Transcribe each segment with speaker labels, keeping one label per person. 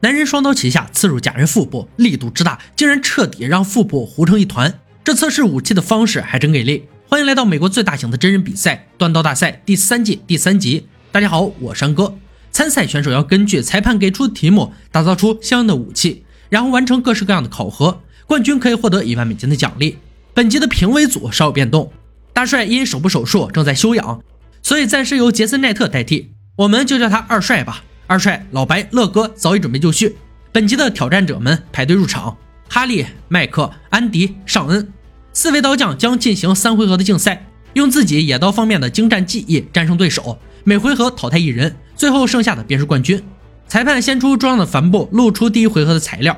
Speaker 1: 男人双刀齐下，刺入假人腹部，力度之大，竟然彻底让腹部糊成一团。这测试武器的方式还真给力。欢迎来到美国最大型的真人比赛——断刀大赛第三季第三集。大家好，我山哥。参赛选手要根据裁判给出的题目，打造出相应的武器，然后完成各式各样的考核。冠军可以获得一万美金的奖励。本集的评委组稍有变动，大帅因手部手术正在休养，所以暂时由杰森·奈特代替，我们就叫他二帅吧。二帅、老白、乐哥早已准备就绪。本集的挑战者们排队入场：哈利、麦克、安迪、尚恩。四位刀匠将进行三回合的竞赛，用自己野刀方面的精湛技艺战胜对手，每回合淘汰一人，最后剩下的便是冠军。裁判先出桌上的帆布，露出第一回合的材料。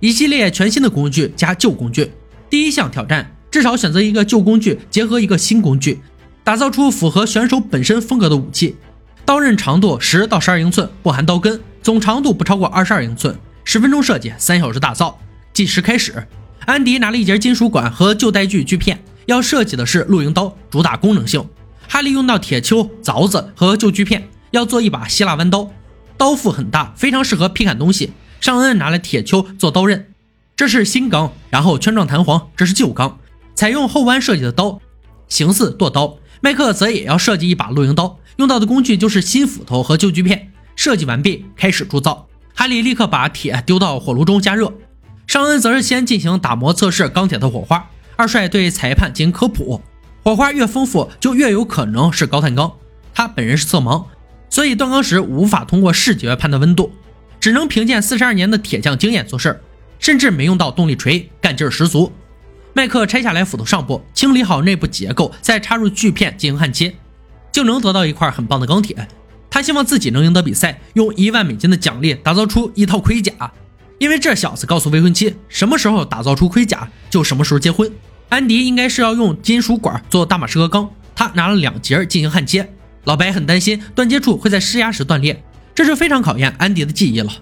Speaker 1: 一系列全新的工具加旧工具。第一项挑战，至少选择一个旧工具，结合一个新工具，打造出符合选手本身风格的武器。刀刃长度十到十二英寸，不含刀根，总长度不超过二十二英寸。十分钟设计，三小时打造。计时开始。安迪拿了一节金属管和旧带锯锯片，要设计的是露营刀，主打功能性。哈利用到铁锹、凿子和旧锯片，要做一把希腊弯刀，刀腹很大，非常适合劈砍东西。尚恩拿了铁锹做刀刃，这是新钢，然后圈状弹簧，这是旧钢，采用后弯设计的刀，形似剁刀。麦克则也要设计一把露营刀，用到的工具就是新斧头和旧锯片。设计完毕，开始铸造。哈利立刻把铁丢到火炉中加热，尚恩则是先进行打磨测试钢铁的火花。二帅对裁判进行科普：火花越丰富，就越有可能是高碳钢。他本人是色盲，所以断钢时无法通过视觉判断温度。只能凭借四十二年的铁匠经验做事儿，甚至没用到动力锤，干劲儿十足。麦克拆下来斧头上部，清理好内部结构，再插入锯片进行焊接，就能得到一块很棒的钢铁。他希望自己能赢得比赛，用一万美金的奖励打造出一套盔甲。因为这小子告诉未婚妻，什么时候打造出盔甲，就什么时候结婚。安迪应该是要用金属管做大马士革钢，他拿了两节进行焊接。老白很担心断接处会在施压时断裂。这是非常考验安迪的记忆了。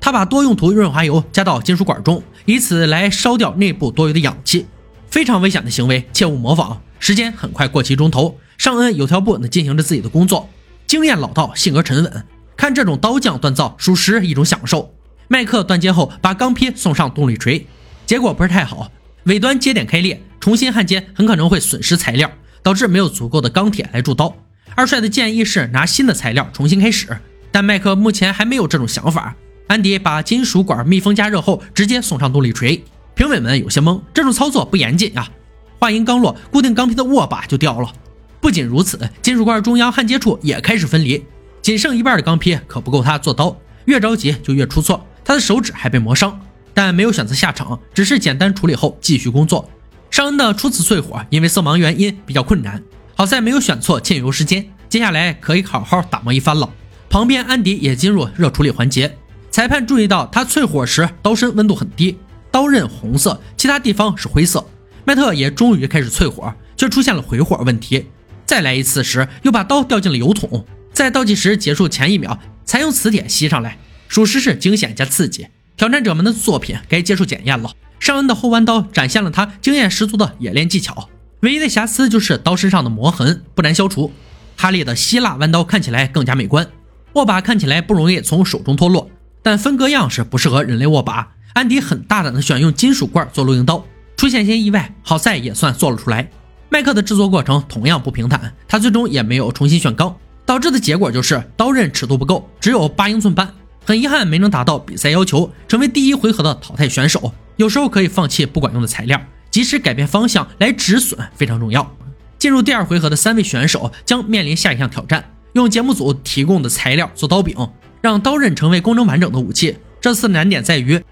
Speaker 1: 他把多用途润滑油加到金属管中，以此来烧掉内部多余的氧气。非常危险的行为，切勿模仿。时间很快过期钟头，尚恩有条不紊地进行着自己的工作，经验老道，性格沉稳。看这种刀匠锻造，属实一种享受。麦克断接后，把钢坯送上动力锤，结果不是太好，尾端接点开裂，重新焊接很可能会损失材料，导致没有足够的钢铁来铸刀。二帅的建议是拿新的材料重新开始。但麦克目前还没有这种想法。安迪把金属管密封加热后，直接送上动力锤。评委们有些懵，这种操作不严谨呀！话音刚落，固定钢坯的握把就掉了。不仅如此，金属管中央焊接处也开始分离，仅剩一半的钢坯可不够他做刀。越着急就越出错，他的手指还被磨伤，但没有选择下场，只是简单处理后继续工作。尚恩的初次淬火因为色盲原因比较困难，好在没有选错，欠油时间，接下来可以好好打磨一番了。旁边，安迪也进入热处理环节。裁判注意到他淬火时刀身温度很低，刀刃红色，其他地方是灰色。麦特也终于开始淬火，却出现了回火问题。再来一次时，又把刀掉进了油桶。在倒计时结束前一秒，才用磁铁吸上来，属实是惊险加刺激。挑战者们的作品该接受检验了。尚恩的后弯刀展现了他经验十足的冶炼技巧，唯一的瑕疵就是刀身上的磨痕不难消除。哈利的希腊弯刀看起来更加美观。握把看起来不容易从手中脱落，但分割样式不适合人类握把。安迪很大胆的选用金属罐做露营刀，出现些意外，好在也算做了出来。麦克的制作过程同样不平坦，他最终也没有重新选钢，导致的结果就是刀刃尺度不够，只有八英寸半。很遗憾没能达到比赛要求，成为第一回合的淘汰选手。有时候可以放弃不管用的材料，及时改变方向来止损非常重要。进入第二回合的三位选手将面临下一项挑战。用节目组提供的材料做刀柄，让刀刃成为功能完整的武器。这次难点在于，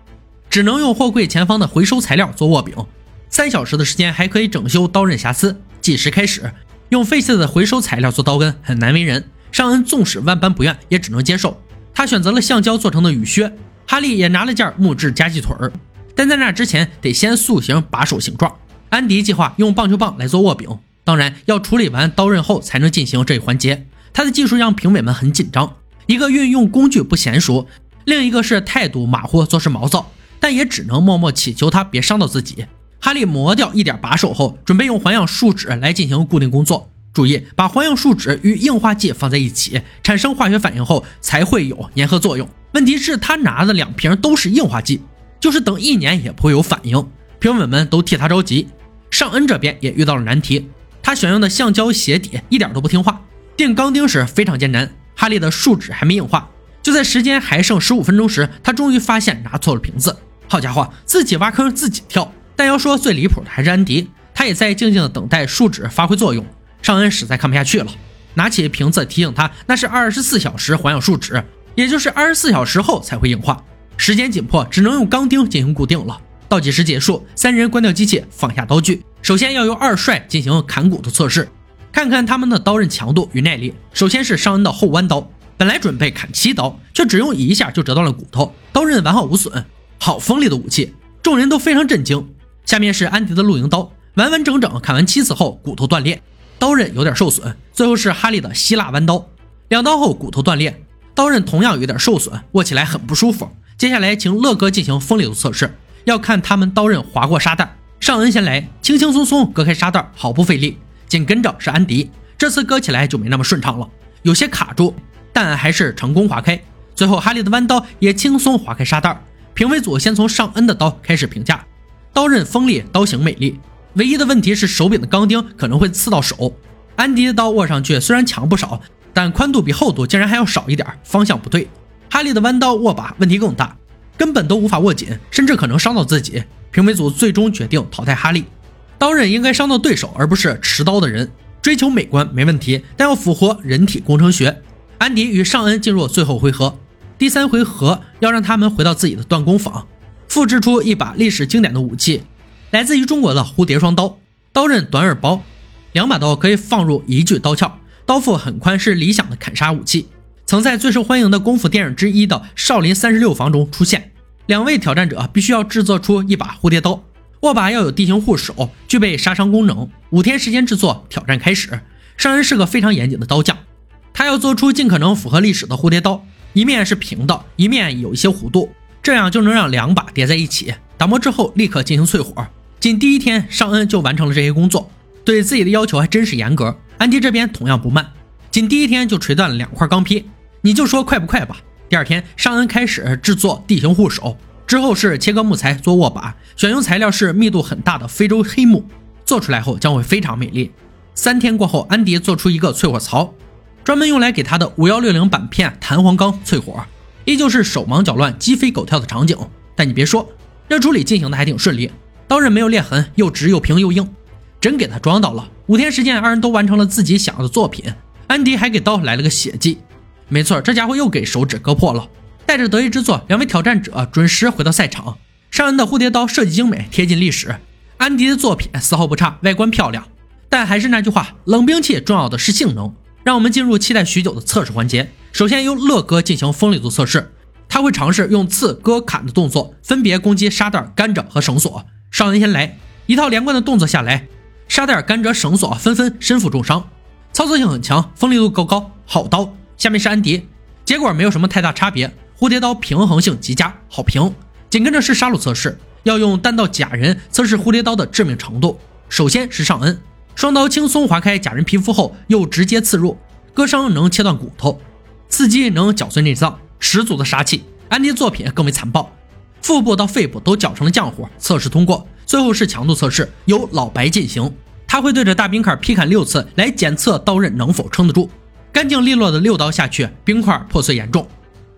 Speaker 1: 只能用货柜前方的回收材料做握柄。三小时的时间还可以整修刀刃瑕疵。计时开始，用废弃的回收材料做刀根很难为人。尚恩纵使万般不愿，也只能接受。他选择了橡胶做成的雨靴。哈利也拿了件木质夹击腿儿，但在那之前得先塑形把手形状。安迪计划用棒球棒来做握柄，当然要处理完刀刃后才能进行这一环节。他的技术让评委们很紧张，一个运用工具不娴熟，另一个是态度马虎，做事毛躁，但也只能默默祈求他别伤到自己。哈利磨掉一点把手后，准备用环氧树脂来进行固定工作。注意，把环氧树脂与硬化剂放在一起，产生化学反应后才会有粘合作用。问题是，他拿的两瓶都是硬化剂，就是等一年也不会有反应。评委们都替他着急。尚恩这边也遇到了难题，他选用的橡胶鞋底一点都不听话，钉钢钉时非常艰难。哈利的树脂还没硬化，就在时间还剩十五分钟时，他终于发现拿错了瓶子。好家伙，自己挖坑自己跳！但要说最离谱的还是安迪，他也在静静的等待树脂发挥作用。尚恩实在看不下去了，拿起瓶子提醒他，那是二十四小时环氧树脂，也就是二十四小时后才会硬化。时间紧迫，只能用钢钉进行固定了。倒计时结束，三人关掉机器，放下刀具。首先要由二帅进行砍骨头测试，看看他们的刀刃强度与耐力。首先是尚恩的后弯刀，本来准备砍七刀，却只用一下就折断了骨头，刀刃完好无损，好锋利的武器，众人都非常震惊。下面是安迪的露营刀，完完整整砍完七次后，骨头断裂，刀刃有点受损。最后是哈利的希腊弯刀，两刀后骨头断裂，刀刃同样有点受损，握起来很不舒服。接下来请乐哥进行锋利度测试。要看他们刀刃划过沙袋，尚恩先来，轻轻松松割开沙袋，毫不费力。紧跟着是安迪，这次割起来就没那么顺畅了，有些卡住，但还是成功划开。最后哈利的弯刀也轻松划开沙袋。评委组先从尚恩的刀开始评价，刀刃锋利，刀型美丽。唯一的问题是手柄的钢钉可能会刺到手。安迪的刀握上去虽然强不少，但宽度比厚度竟然还要少一点，方向不对。哈利的弯刀握把问题更大。根本都无法握紧，甚至可能伤到自己。评委组最终决定淘汰哈利。刀刃应该伤到对手，而不是持刀的人。追求美观没问题，但要符合人体工程学。安迪与尚恩进入最后回合，第三回合要让他们回到自己的锻工坊，复制出一把历史经典的武器，来自于中国的蝴蝶双刀。刀刃短而薄，两把刀可以放入一具刀鞘，刀腹很宽，是理想的砍杀武器。曾在最受欢迎的功夫电影之一的《少林三十六房》中出现。两位挑战者必须要制作出一把蝴蝶刀，握把要有地形护手，具备杀伤功能。五天时间制作，挑战开始。尚恩是个非常严谨的刀匠，他要做出尽可能符合历史的蝴蝶刀，一面是平的，一面有一些弧度，这样就能让两把叠在一起。打磨之后立刻进行淬火。仅第一天，尚恩就完成了这些工作，对自己的要求还真是严格。安迪这边同样不慢，仅第一天就锤断了两块钢坯。你就说快不快吧。第二天，尚恩开始制作地形护手，之后是切割木材做握把，选用材料是密度很大的非洲黑木，做出来后将会非常美丽。三天过后，安迪做出一个淬火槽，专门用来给他的五幺六零板片弹簧钢淬火，依旧是手忙脚乱、鸡飞狗跳的场景。但你别说，这处理进行的还挺顺利，刀刃没有裂痕，又直又平又硬，真给他装到了。五天时间，二人都完成了自己想要的作品，安迪还给刀来了个血迹。没错，这家伙又给手指割破了。带着得意之作，两位挑战者准时回到赛场。尚恩的蝴蝶刀设计精美，贴近历史；安迪的作品丝毫不差，外观漂亮。但还是那句话，冷兵器重要的是性能。让我们进入期待许久的测试环节。首先由乐哥进行锋利度测试，他会尝试用刺、割、砍的动作分别攻击沙袋、甘蔗和绳索。尚恩先来，一套连贯的动作下来，沙袋、甘蔗、绳索纷纷身负重伤，操作性很强，锋利度够高，好刀。下面是安迪，结果没有什么太大差别。蝴蝶刀平衡性极佳，好评。紧跟着是杀戮测试，要用弹道假人测试蝴蝶刀的致命程度。首先是尚恩，双刀轻松划开假人皮肤后，又直接刺入，割伤能切断骨头，刺激能绞碎内脏，十足的杀气。安迪作品更为残暴，腹部到肺部都绞成了浆糊。测试通过。最后是强度测试，由老白进行，他会对着大冰块劈砍六次，来检测刀刃能否撑得住。干净利落的六刀下去，冰块破碎严重，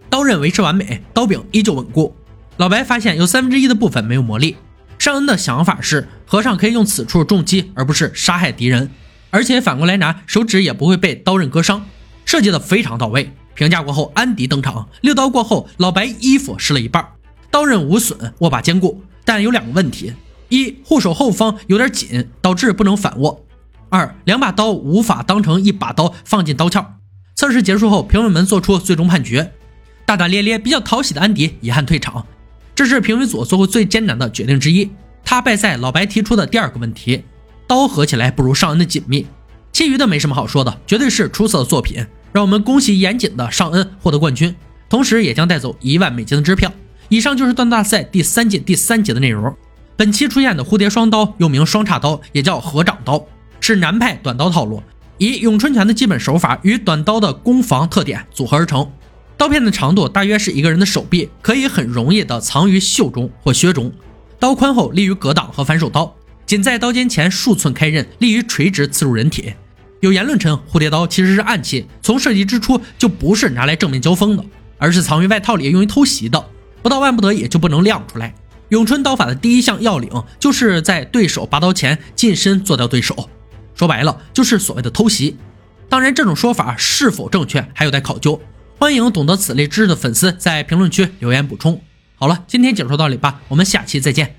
Speaker 1: 刀刃维持完美，刀柄依旧稳固。老白发现有三分之一的部分没有磨砺。尚恩的想法是，和尚可以用此处重击，而不是杀害敌人，而且反过来拿，手指也不会被刀刃割伤，设计的非常到位。评价过后，安迪登场，六刀过后，老白衣服湿了一半，刀刃无损，握把坚固，但有两个问题：一，护手后方有点紧，导致不能反握。二两把刀无法当成一把刀放进刀鞘。测试结束后，评委们做出最终判决：大大咧咧、比较讨喜的安迪遗憾退场。这是评委组做过最艰难的决定之一。他败在老白提出的第二个问题：刀合起来不如上恩的紧密。其余的没什么好说的，绝对是出色的作品。让我们恭喜严谨的尚恩获得冠军，同时也将带走一万美金的支票。以上就是段大赛第三季第三节的内容。本期出现的蝴蝶双刀又名双叉刀，也叫合掌刀。是南派短刀套路，以咏春拳的基本手法与短刀的攻防特点组合而成。刀片的长度大约是一个人的手臂，可以很容易的藏于袖中或靴中。刀宽厚，利于格挡和反手刀，仅在刀尖前数寸开刃，利于垂直刺入人体。有言论称，蝴蝶刀其实是暗器，从设计之初就不是拿来正面交锋的，而是藏于外套里用于偷袭的，不到万不得已就不能亮出来。咏春刀法的第一项要领，就是在对手拔刀前近身做掉对手，说白了就是所谓的偷袭。当然，这种说法是否正确还有待考究。欢迎懂得此类知识的粉丝在评论区留言补充。好了，今天解说到这里吧，我们下期再见。